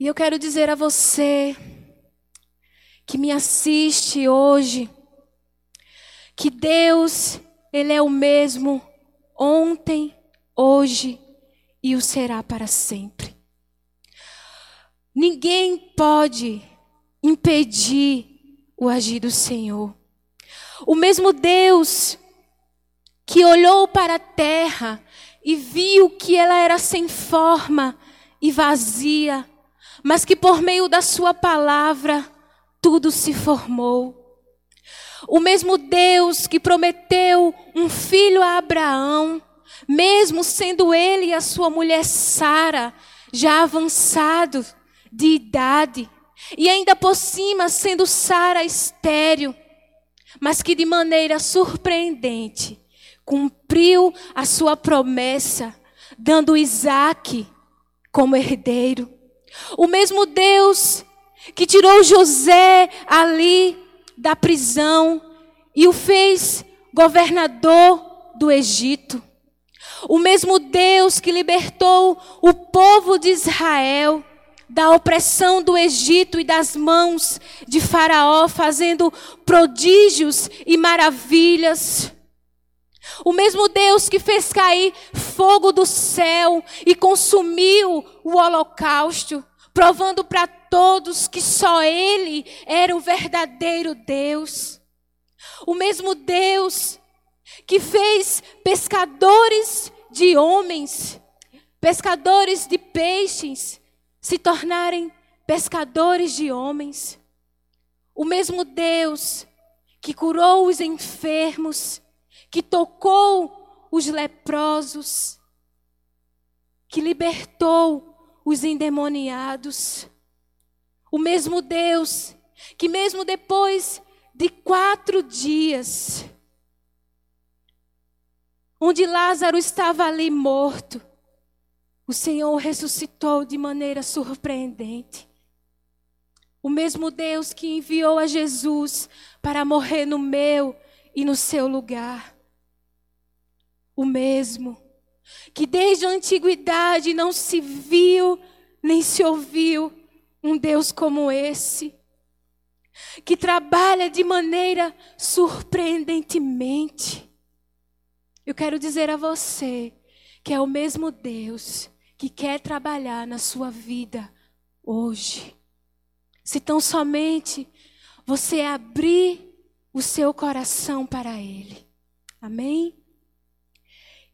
E eu quero dizer a você que me assiste hoje, que Deus, Ele é o mesmo ontem, hoje e o será para sempre. Ninguém pode impedir o agir do Senhor. O mesmo Deus que olhou para a terra e viu que ela era sem forma e vazia, mas que por meio da Sua palavra tudo se formou. O mesmo Deus que prometeu um filho a Abraão, mesmo sendo ele e a sua mulher Sara já avançados de idade, e ainda por cima sendo Sara estéril, mas que de maneira surpreendente cumpriu a sua promessa, dando Isaac como herdeiro. O mesmo Deus que tirou José ali da prisão e o fez governador do Egito. O mesmo Deus que libertou o povo de Israel da opressão do Egito e das mãos de Faraó, fazendo prodígios e maravilhas. O mesmo Deus que fez cair fogo do céu e consumiu o holocausto, provando para todos que só Ele era o verdadeiro Deus. O mesmo Deus que fez pescadores de homens, pescadores de peixes, se tornarem pescadores de homens. O mesmo Deus que curou os enfermos, que tocou os leprosos, que libertou os endemoniados. O mesmo Deus que, mesmo depois de quatro dias, onde Lázaro estava ali morto, o Senhor ressuscitou de maneira surpreendente. O mesmo Deus que enviou a Jesus para morrer no meu e no seu lugar. O mesmo que desde a antiguidade não se viu nem se ouviu um Deus como esse, que trabalha de maneira surpreendentemente. Eu quero dizer a você que é o mesmo Deus que quer trabalhar na sua vida hoje. Se tão somente você abrir o seu coração para Ele. Amém?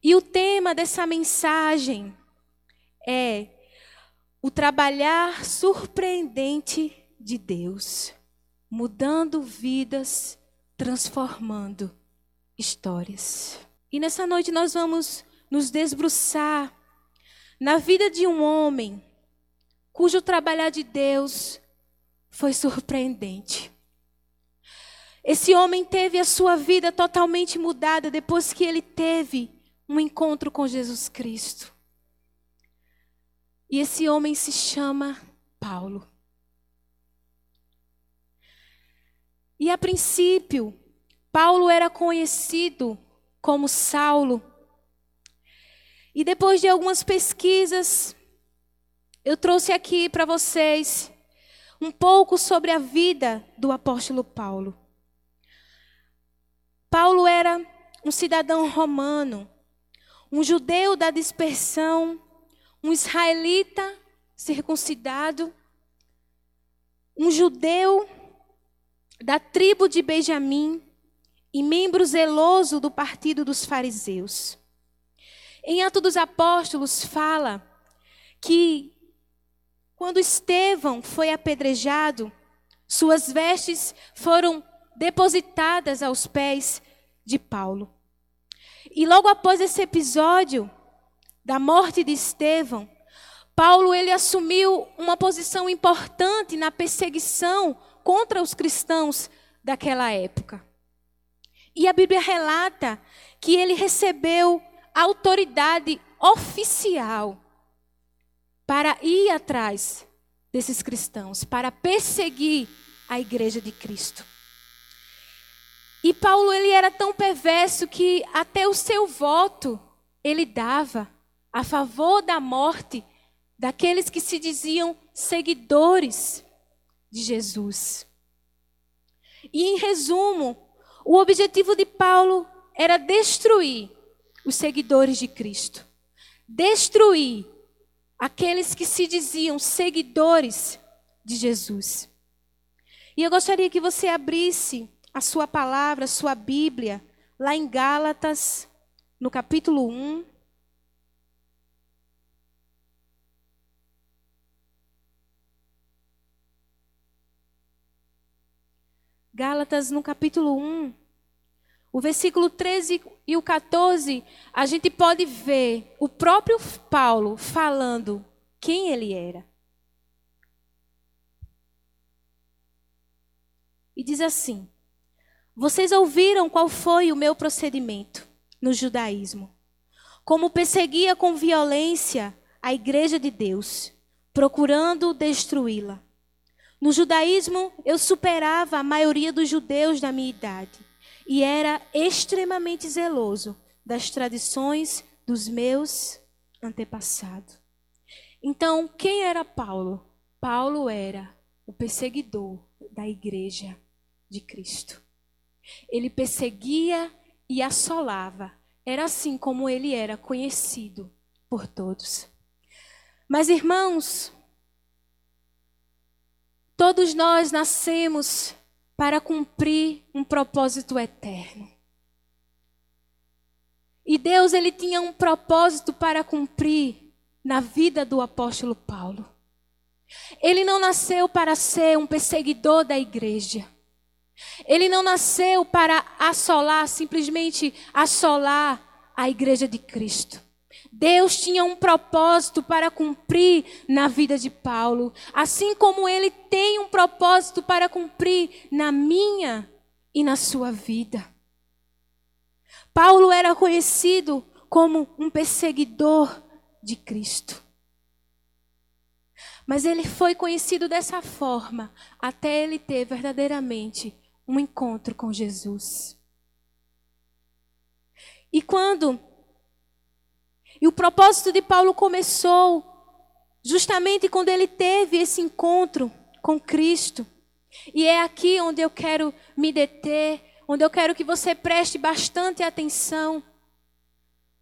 E o tema dessa mensagem é o trabalhar surpreendente de Deus, mudando vidas, transformando histórias. E nessa noite nós vamos nos desbruçar na vida de um homem cujo trabalhar de Deus foi surpreendente. Esse homem teve a sua vida totalmente mudada depois que ele teve um encontro com Jesus Cristo. E esse homem se chama Paulo. E a princípio, Paulo era conhecido como Saulo e depois de algumas pesquisas, eu trouxe aqui para vocês um pouco sobre a vida do apóstolo Paulo. Paulo era um cidadão romano, um judeu da dispersão, um israelita circuncidado, um judeu da tribo de Benjamim e membro zeloso do partido dos fariseus. Em Atos dos Apóstolos fala que quando Estevão foi apedrejado, suas vestes foram depositadas aos pés de Paulo. E logo após esse episódio da morte de Estevão, Paulo ele assumiu uma posição importante na perseguição contra os cristãos daquela época. E a Bíblia relata que ele recebeu autoridade oficial para ir atrás desses cristãos, para perseguir a igreja de Cristo. E Paulo ele era tão perverso que até o seu voto ele dava a favor da morte daqueles que se diziam seguidores de Jesus. E em resumo, o objetivo de Paulo era destruir os seguidores de Cristo. Destruir aqueles que se diziam seguidores de Jesus. E eu gostaria que você abrisse a sua palavra, a sua Bíblia, lá em Gálatas, no capítulo 1. Gálatas, no capítulo 1, o versículo 13 e o 14, a gente pode ver o próprio Paulo falando quem ele era. E diz assim: Vocês ouviram qual foi o meu procedimento no judaísmo? Como perseguia com violência a igreja de Deus, procurando destruí-la. No judaísmo, eu superava a maioria dos judeus da minha idade e era extremamente zeloso das tradições dos meus antepassados. Então, quem era Paulo? Paulo era o perseguidor da igreja de Cristo. Ele perseguia e assolava. Era assim como ele era conhecido por todos. Mas, irmãos, Todos nós nascemos para cumprir um propósito eterno. E Deus ele tinha um propósito para cumprir na vida do apóstolo Paulo. Ele não nasceu para ser um perseguidor da igreja. Ele não nasceu para assolar, simplesmente assolar a igreja de Cristo. Deus tinha um propósito para cumprir na vida de Paulo, assim como ele tem um propósito para cumprir na minha e na sua vida. Paulo era conhecido como um perseguidor de Cristo. Mas ele foi conhecido dessa forma até ele ter verdadeiramente um encontro com Jesus. E quando e o propósito de Paulo começou justamente quando ele teve esse encontro com Cristo. E é aqui onde eu quero me deter, onde eu quero que você preste bastante atenção.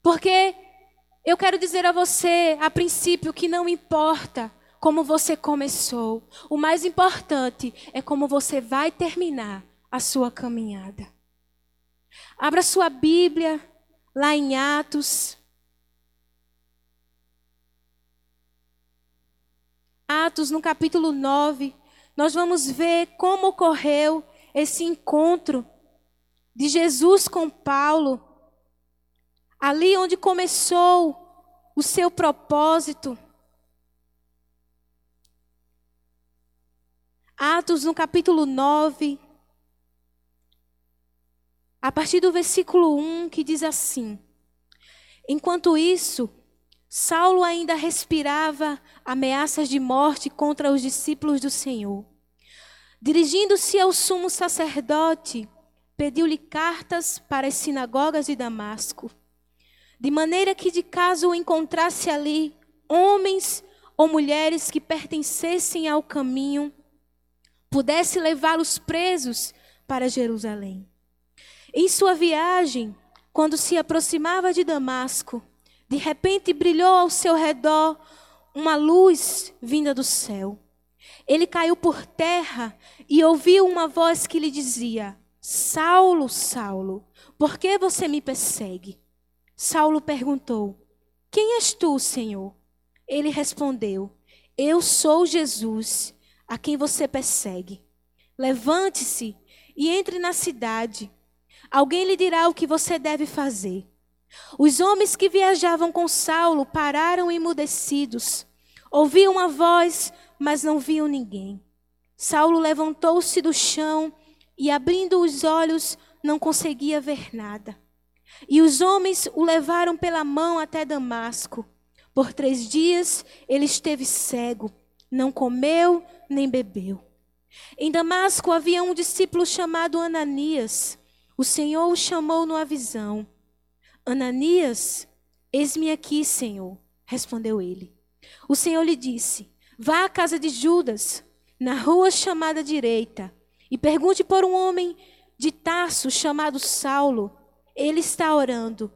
Porque eu quero dizer a você, a princípio, que não importa como você começou, o mais importante é como você vai terminar a sua caminhada. Abra sua Bíblia lá em Atos, Atos, no capítulo 9, nós vamos ver como ocorreu esse encontro de Jesus com Paulo, ali onde começou o seu propósito. Atos, no capítulo 9, a partir do versículo 1, que diz assim: Enquanto isso, Saulo ainda respirava ameaças de morte contra os discípulos do Senhor. Dirigindo-se ao sumo sacerdote, pediu-lhe cartas para as sinagogas de Damasco, de maneira que, de caso o encontrasse ali, homens ou mulheres que pertencessem ao caminho, pudesse levá-los presos para Jerusalém. Em sua viagem, quando se aproximava de Damasco, de repente brilhou ao seu redor uma luz vinda do céu. Ele caiu por terra e ouviu uma voz que lhe dizia: Saulo, Saulo, por que você me persegue? Saulo perguntou: Quem és tu, Senhor? Ele respondeu: Eu sou Jesus, a quem você persegue. Levante-se e entre na cidade. Alguém lhe dirá o que você deve fazer. Os homens que viajavam com Saulo pararam emudecidos. Ouviam uma voz, mas não viam ninguém. Saulo levantou-se do chão e, abrindo os olhos, não conseguia ver nada. E os homens o levaram pela mão até Damasco. Por três dias ele esteve cego, não comeu nem bebeu. Em Damasco havia um discípulo chamado Ananias. O Senhor o chamou numa visão. Ananias, eis-me aqui, Senhor, respondeu ele. O Senhor lhe disse: Vá à casa de Judas, na rua chamada direita, e pergunte por um homem de Tarso chamado Saulo. Ele está orando.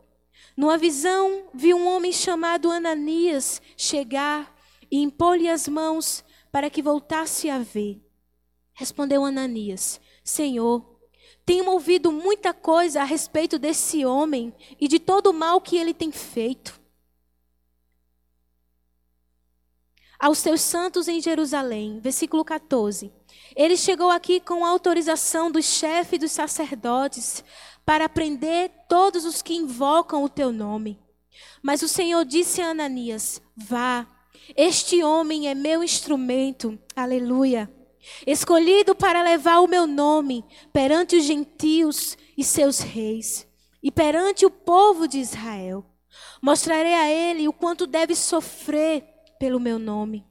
Numa visão, vi um homem chamado Ananias chegar e impor-lhe as mãos para que voltasse a ver. Respondeu Ananias: Senhor, tenho ouvido muita coisa a respeito desse homem e de todo o mal que ele tem feito. Aos teus santos em Jerusalém, versículo 14. Ele chegou aqui com autorização do chefe dos sacerdotes para prender todos os que invocam o teu nome. Mas o Senhor disse a Ananias: Vá, este homem é meu instrumento, aleluia, escolhido para levar o meu nome perante os gentios e seus reis, e perante o povo de Israel. Mostrarei a ele o quanto deve sofrer pelo meu nome.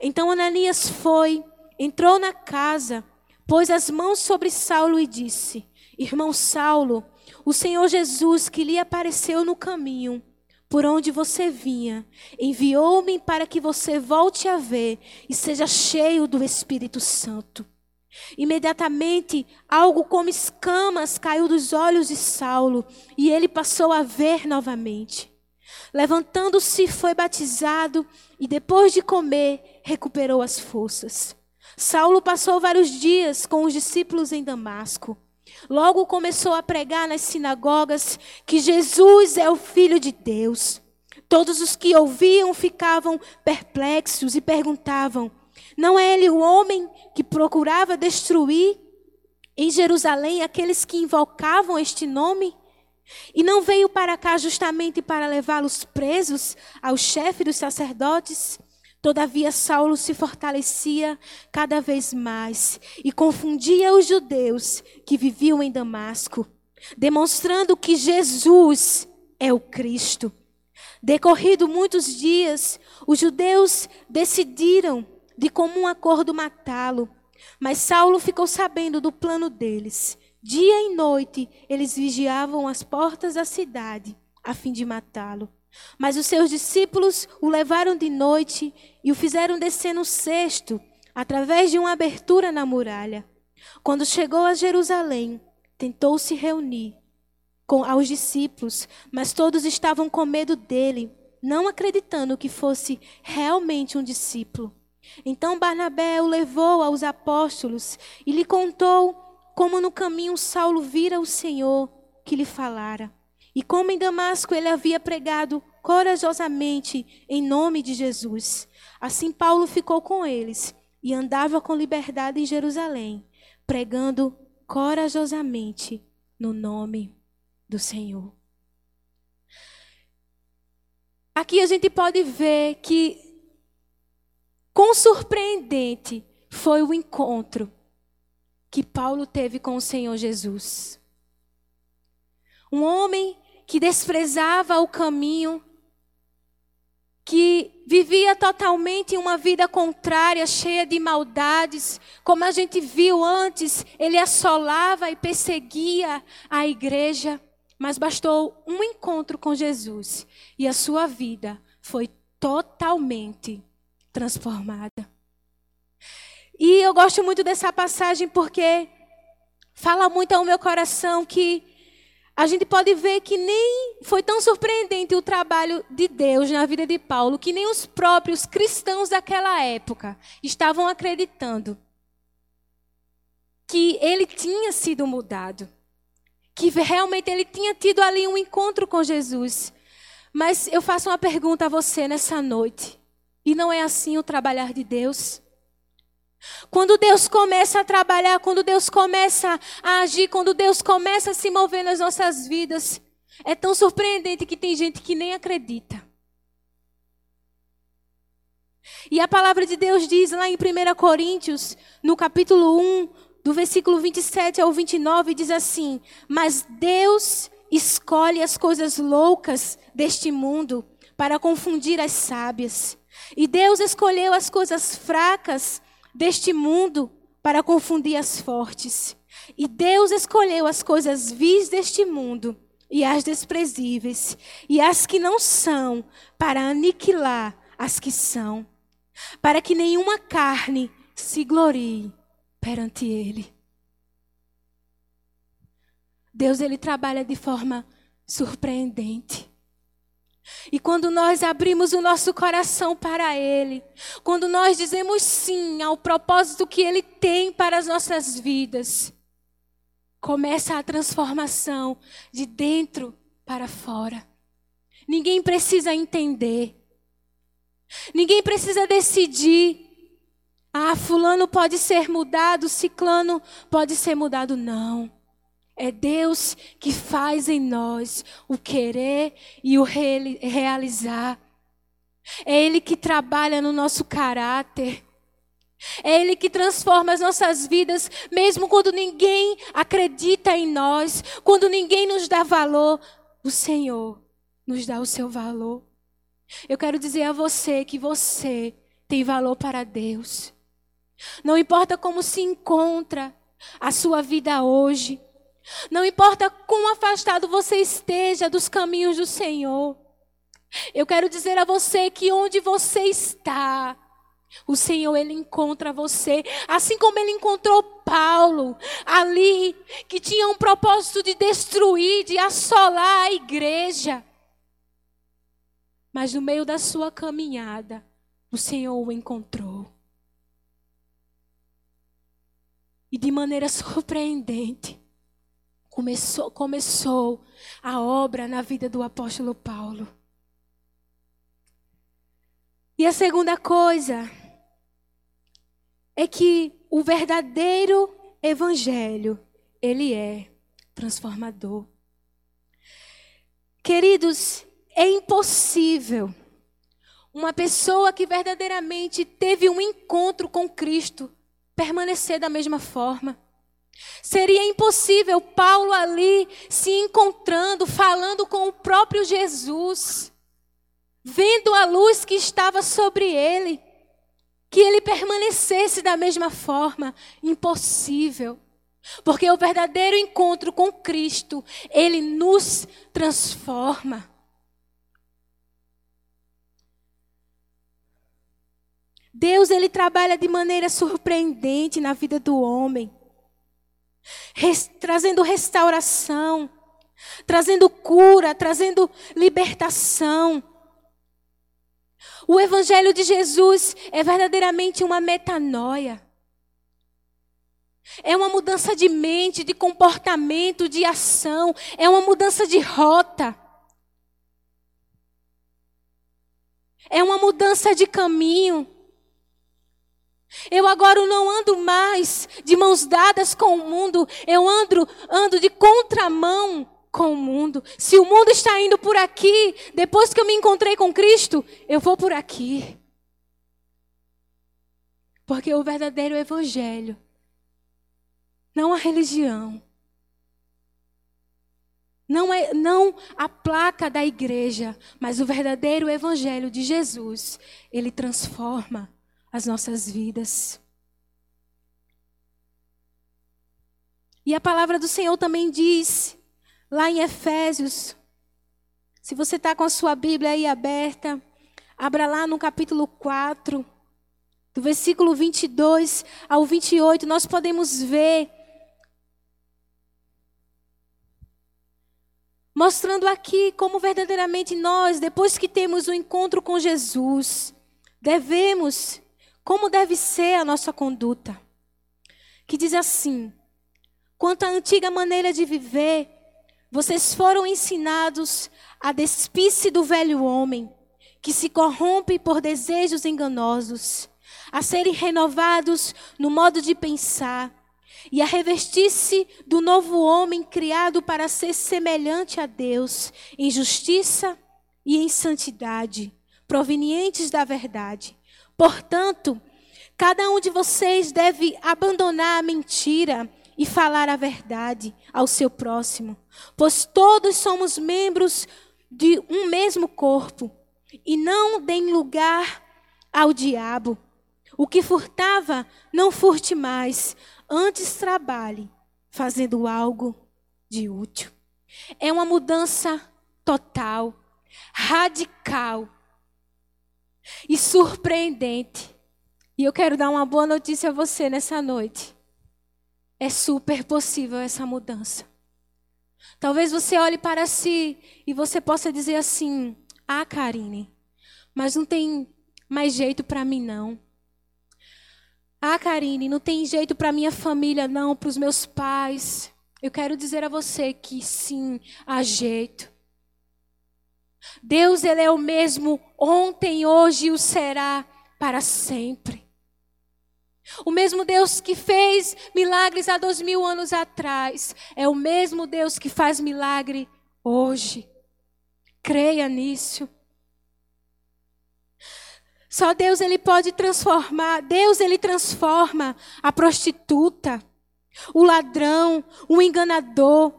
Então Ananias foi, entrou na casa, pôs as mãos sobre Saulo e disse: Irmão Saulo, o Senhor Jesus que lhe apareceu no caminho, por onde você vinha, enviou-me para que você volte a ver e seja cheio do Espírito Santo. Imediatamente, algo como escamas caiu dos olhos de Saulo e ele passou a ver novamente. Levantando-se, foi batizado e, depois de comer, recuperou as forças. Saulo passou vários dias com os discípulos em Damasco. Logo começou a pregar nas sinagogas que Jesus é o Filho de Deus. Todos os que ouviam ficavam perplexos e perguntavam: Não é ele o homem que procurava destruir em Jerusalém aqueles que invocavam este nome? E não veio para cá justamente para levá-los presos ao chefe dos sacerdotes? Todavia, Saulo se fortalecia cada vez mais e confundia os judeus que viviam em Damasco, demonstrando que Jesus é o Cristo. Decorrido muitos dias, os judeus decidiram de comum acordo matá-lo, mas Saulo ficou sabendo do plano deles Dia e noite eles vigiavam as portas da cidade a fim de matá-lo. Mas os seus discípulos o levaram de noite e o fizeram descer no cesto, através de uma abertura na muralha. Quando chegou a Jerusalém, tentou se reunir com aos discípulos, mas todos estavam com medo dele, não acreditando que fosse realmente um discípulo. Então Barnabé o levou aos apóstolos e lhe contou como no caminho Saulo vira o Senhor que lhe falara, e como em Damasco ele havia pregado corajosamente em nome de Jesus. Assim Paulo ficou com eles e andava com liberdade em Jerusalém, pregando corajosamente no nome do Senhor. Aqui a gente pode ver que quão surpreendente foi o encontro que Paulo teve com o Senhor Jesus. Um homem que desprezava o caminho, que vivia totalmente uma vida contrária, cheia de maldades, como a gente viu antes, ele assolava e perseguia a igreja, mas bastou um encontro com Jesus e a sua vida foi totalmente transformada. E eu gosto muito dessa passagem porque fala muito ao meu coração que a gente pode ver que nem foi tão surpreendente o trabalho de Deus na vida de Paulo, que nem os próprios cristãos daquela época estavam acreditando que ele tinha sido mudado, que realmente ele tinha tido ali um encontro com Jesus. Mas eu faço uma pergunta a você nessa noite. E não é assim o trabalhar de Deus? Quando Deus começa a trabalhar, quando Deus começa a agir, quando Deus começa a se mover nas nossas vidas, é tão surpreendente que tem gente que nem acredita. E a palavra de Deus diz lá em 1 Coríntios, no capítulo 1, do versículo 27 ao 29, diz assim: Mas Deus escolhe as coisas loucas deste mundo para confundir as sábias. E Deus escolheu as coisas fracas deste mundo para confundir as fortes. E Deus escolheu as coisas vis deste mundo e as desprezíveis e as que não são para aniquilar as que são, para que nenhuma carne se glorie perante Ele. Deus ele trabalha de forma surpreendente. E quando nós abrimos o nosso coração para Ele, quando nós dizemos sim ao propósito que Ele tem para as nossas vidas, começa a transformação de dentro para fora. Ninguém precisa entender. Ninguém precisa decidir. Ah, fulano pode ser mudado, ciclano pode ser mudado. Não. É Deus que faz em nós o querer e o realizar. É Ele que trabalha no nosso caráter. É Ele que transforma as nossas vidas, mesmo quando ninguém acredita em nós, quando ninguém nos dá valor. O Senhor nos dá o seu valor. Eu quero dizer a você que você tem valor para Deus. Não importa como se encontra a sua vida hoje, não importa quão afastado você esteja dos caminhos do Senhor. Eu quero dizer a você que onde você está, o Senhor ele encontra você, assim como ele encontrou Paulo ali, que tinha um propósito de destruir, de assolar a igreja. Mas no meio da sua caminhada, o Senhor o encontrou. E de maneira surpreendente, começou, começou a obra na vida do apóstolo Paulo. E a segunda coisa é que o verdadeiro evangelho, ele é transformador. Queridos, é impossível uma pessoa que verdadeiramente teve um encontro com Cristo permanecer da mesma forma. Seria impossível Paulo ali se encontrando, falando com o próprio Jesus, vendo a luz que estava sobre ele, que ele permanecesse da mesma forma. Impossível. Porque o verdadeiro encontro com Cristo, ele nos transforma. Deus ele trabalha de maneira surpreendente na vida do homem res, trazendo restauração, trazendo cura, trazendo libertação. O Evangelho de Jesus é verdadeiramente uma metanoia. É uma mudança de mente, de comportamento, de ação. É uma mudança de rota. É uma mudança de caminho. Eu agora não ando mais de mãos dadas com o mundo, eu ando, ando de contramão com o mundo. Se o mundo está indo por aqui, depois que eu me encontrei com Cristo, eu vou por aqui. Porque o verdadeiro evangelho, não a religião, não, é, não a placa da igreja, mas o verdadeiro evangelho de Jesus, ele transforma as nossas vidas. E a palavra do Senhor também diz, lá em Efésios, se você está com a sua Bíblia aí aberta, abra lá no capítulo 4, do versículo 22 ao 28, nós podemos ver, mostrando aqui como verdadeiramente nós, depois que temos o um encontro com Jesus, devemos como deve ser a nossa conduta. Que diz assim: quanto à antiga maneira de viver, vocês foram ensinados a despir-se do velho homem, que se corrompe por desejos enganosos, a serem renovados no modo de pensar e a revestir-se do novo homem criado para ser semelhante a Deus em justiça e em santidade, provenientes da verdade. Portanto, cada um de vocês deve abandonar a mentira e falar a verdade ao seu próximo, pois todos somos membros de um mesmo corpo, e não deem lugar ao diabo. O que furtava, não furte mais, antes trabalhe, fazendo algo de útil. É uma mudança total, radical e surpreendente. E eu quero dar uma boa notícia a você nessa noite. É super possível essa mudança. Talvez você olhe para si e você possa dizer assim: Ah, Karine, mas não tem mais jeito para mim não. Ah, Karine, não tem jeito para minha família não, para os meus pais. Eu quero dizer a você que sim, há jeito. Deus, Ele é o mesmo ontem, hoje e o será para sempre. O mesmo Deus que fez milagres há dois mil anos atrás, é o mesmo Deus que faz milagre hoje. Creia nisso. Só Deus ele pode transformar, Deus ele transforma a prostituta, o ladrão, o enganador.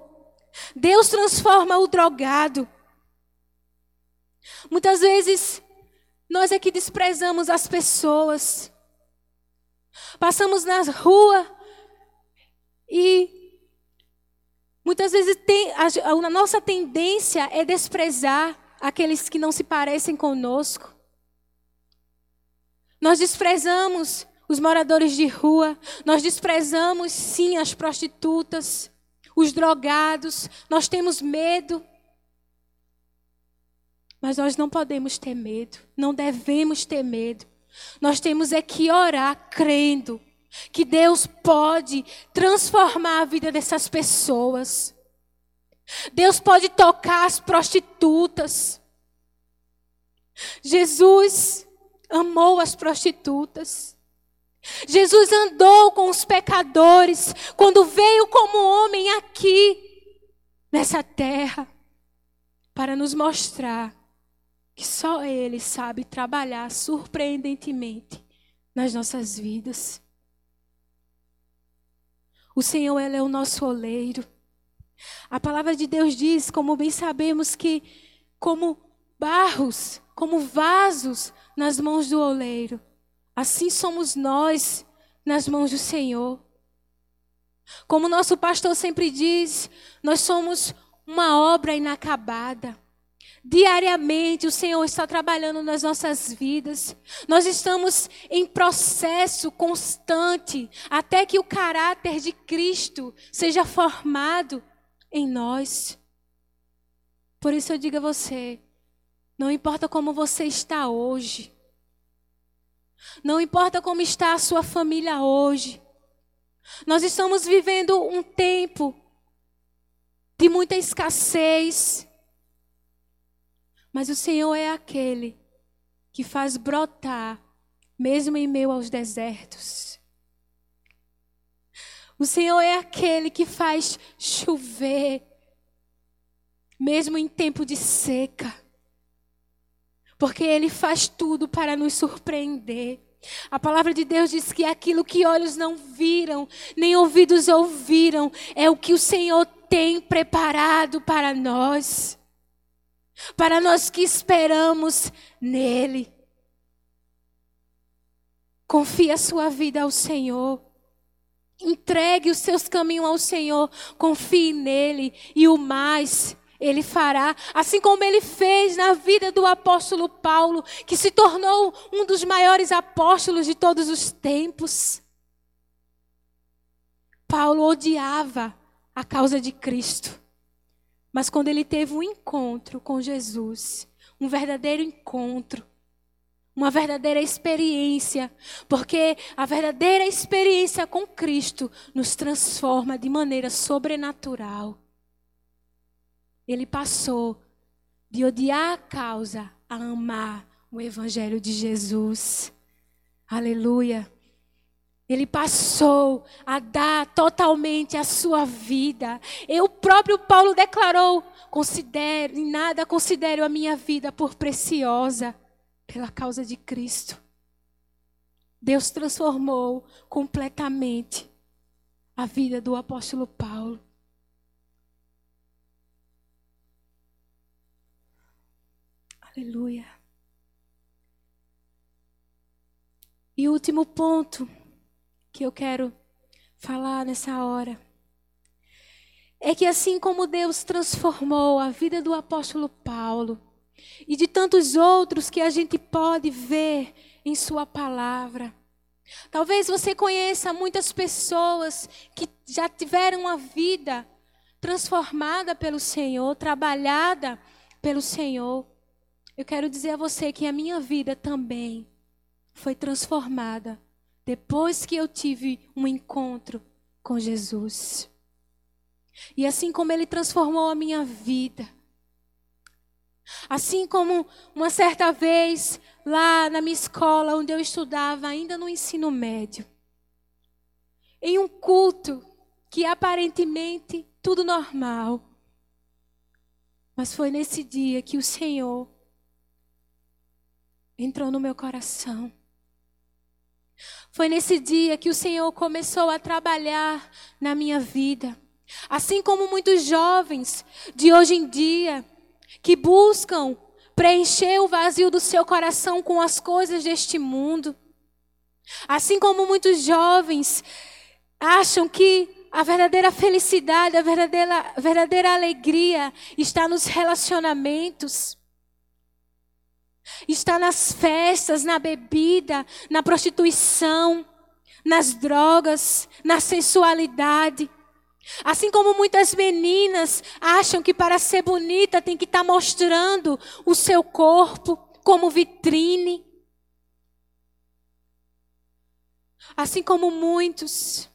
Deus transforma o drogado. Muitas vezes nós é que desprezamos as pessoas. Passamos na rua e muitas vezes tem, a, a nossa tendência é desprezar aqueles que não se parecem conosco. Nós desprezamos os moradores de rua, nós desprezamos sim as prostitutas, os drogados, nós temos medo. Mas nós não podemos ter medo, não devemos ter medo. Nós temos é que orar crendo que Deus pode transformar a vida dessas pessoas. Deus pode tocar as prostitutas. Jesus amou as prostitutas. Jesus andou com os pecadores quando veio como homem aqui nessa terra para nos mostrar que só Ele sabe trabalhar surpreendentemente nas nossas vidas. O Senhor, Ele é o nosso oleiro. A palavra de Deus diz, como bem sabemos, que como barros, como vasos nas mãos do oleiro, assim somos nós nas mãos do Senhor. Como nosso pastor sempre diz, nós somos uma obra inacabada. Diariamente o Senhor está trabalhando nas nossas vidas. Nós estamos em processo constante até que o caráter de Cristo seja formado em nós. Por isso eu digo a você: não importa como você está hoje, não importa como está a sua família hoje, nós estamos vivendo um tempo de muita escassez, mas o Senhor é aquele que faz brotar, mesmo em meio aos desertos. O Senhor é aquele que faz chover, mesmo em tempo de seca. Porque Ele faz tudo para nos surpreender. A palavra de Deus diz que aquilo que olhos não viram, nem ouvidos ouviram, é o que o Senhor tem preparado para nós para nós que esperamos nele. Confie a sua vida ao Senhor. Entregue os seus caminhos ao Senhor. Confie nele. E o mais ele fará. Assim como ele fez na vida do apóstolo Paulo, que se tornou um dos maiores apóstolos de todos os tempos. Paulo odiava a causa de Cristo. Mas quando ele teve um encontro com Jesus, um verdadeiro encontro, uma verdadeira experiência, porque a verdadeira experiência com Cristo nos transforma de maneira sobrenatural. Ele passou de odiar a causa a amar o Evangelho de Jesus. Aleluia. Ele passou a dar totalmente a sua vida. E o próprio Paulo declarou: considere, em nada considero a minha vida por preciosa pela causa de Cristo. Deus transformou completamente a vida do apóstolo Paulo. Aleluia. E último ponto que eu quero falar nessa hora é que assim como Deus transformou a vida do apóstolo Paulo e de tantos outros que a gente pode ver em Sua palavra, Talvez você conheça muitas pessoas que já tiveram uma vida transformada pelo Senhor, trabalhada pelo Senhor. Eu quero dizer a você que a minha vida também foi transformada depois que eu tive um encontro com Jesus. E assim como Ele transformou a minha vida, assim como uma certa vez lá na minha escola, onde eu estudava, ainda no ensino médio, em um culto que aparentemente tudo normal, mas foi nesse dia que o Senhor entrou no meu coração. Foi nesse dia que o Senhor começou a trabalhar na minha vida. Assim como muitos jovens de hoje em dia que buscam preencher o vazio do seu coração com as coisas deste mundo. Assim como muitos jovens acham que a verdadeira felicidade, a verdadeira, verdadeira alegria está nos relacionamentos. Está nas festas, na bebida, na prostituição, nas drogas, na sensualidade. Assim como muitas meninas acham que para ser bonita tem que estar tá mostrando o seu corpo como vitrine. Assim como muitos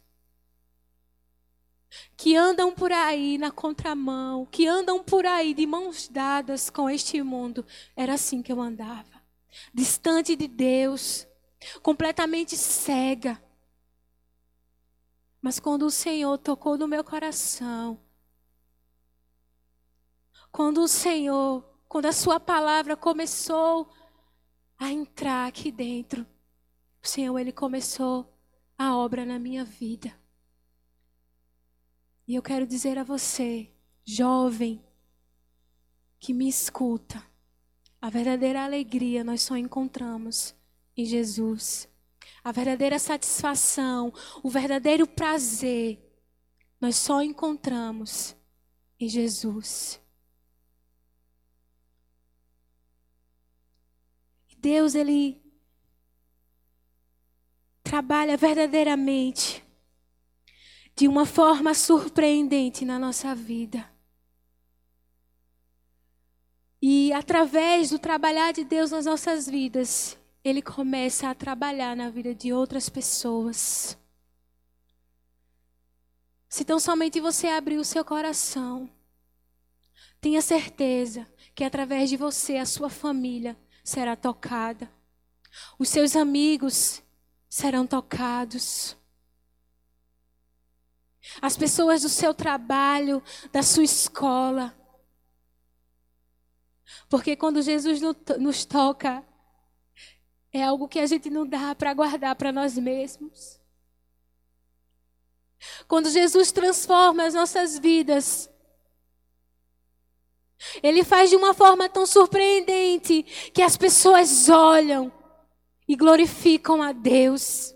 que andam por aí na contramão, que andam por aí de mãos dadas com este mundo. Era assim que eu andava. Distante de Deus, completamente cega. Mas quando o Senhor tocou no meu coração, quando o Senhor, quando a Sua palavra começou a entrar aqui dentro, o Senhor, Ele começou a obra na minha vida. E eu quero dizer a você, jovem, que me escuta, a verdadeira alegria nós só encontramos em Jesus. A verdadeira satisfação, o verdadeiro prazer, nós só encontramos em Jesus. Deus, Ele trabalha verdadeiramente de uma forma surpreendente na nossa vida. E através do trabalhar de Deus nas nossas vidas, Ele começa a trabalhar na vida de outras pessoas. Se tão somente você abrir o seu coração, tenha certeza que através de você a sua família será tocada. Os seus amigos serão tocados. As pessoas do seu trabalho, da sua escola. Porque quando Jesus nos toca, é algo que a gente não dá para guardar para nós mesmos. Quando Jesus transforma as nossas vidas, Ele faz de uma forma tão surpreendente que as pessoas olham e glorificam a Deus.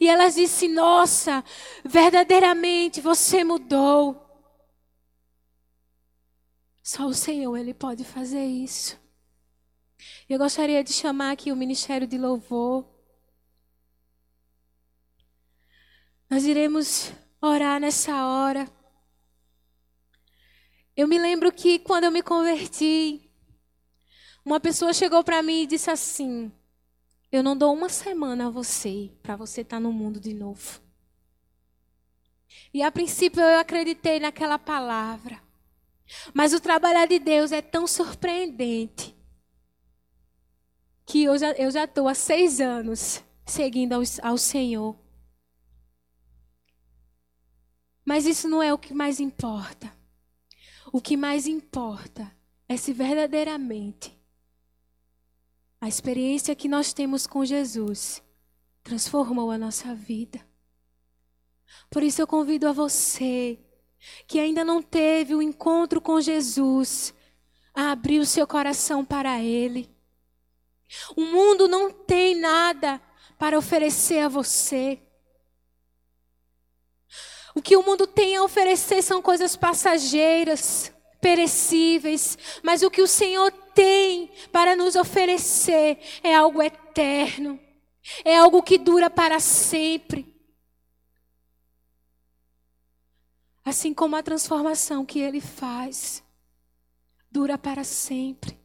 E ela disse: Nossa, verdadeiramente você mudou. Só o Senhor, Ele pode fazer isso. Eu gostaria de chamar aqui o Ministério de Louvor. Nós iremos orar nessa hora. Eu me lembro que quando eu me converti, uma pessoa chegou para mim e disse assim: eu não dou uma semana a você para você estar tá no mundo de novo. E a princípio eu acreditei naquela palavra. Mas o trabalhar de Deus é tão surpreendente que eu já estou já há seis anos seguindo ao, ao Senhor. Mas isso não é o que mais importa. O que mais importa é se verdadeiramente a experiência que nós temos com Jesus transformou a nossa vida. Por isso eu convido a você que ainda não teve o um encontro com Jesus a abrir o seu coração para Ele. O mundo não tem nada para oferecer a você. O que o mundo tem a oferecer são coisas passageiras, perecíveis, mas o que o Senhor tem para nos oferecer é algo eterno. É algo que dura para sempre. Assim como a transformação que ele faz dura para sempre.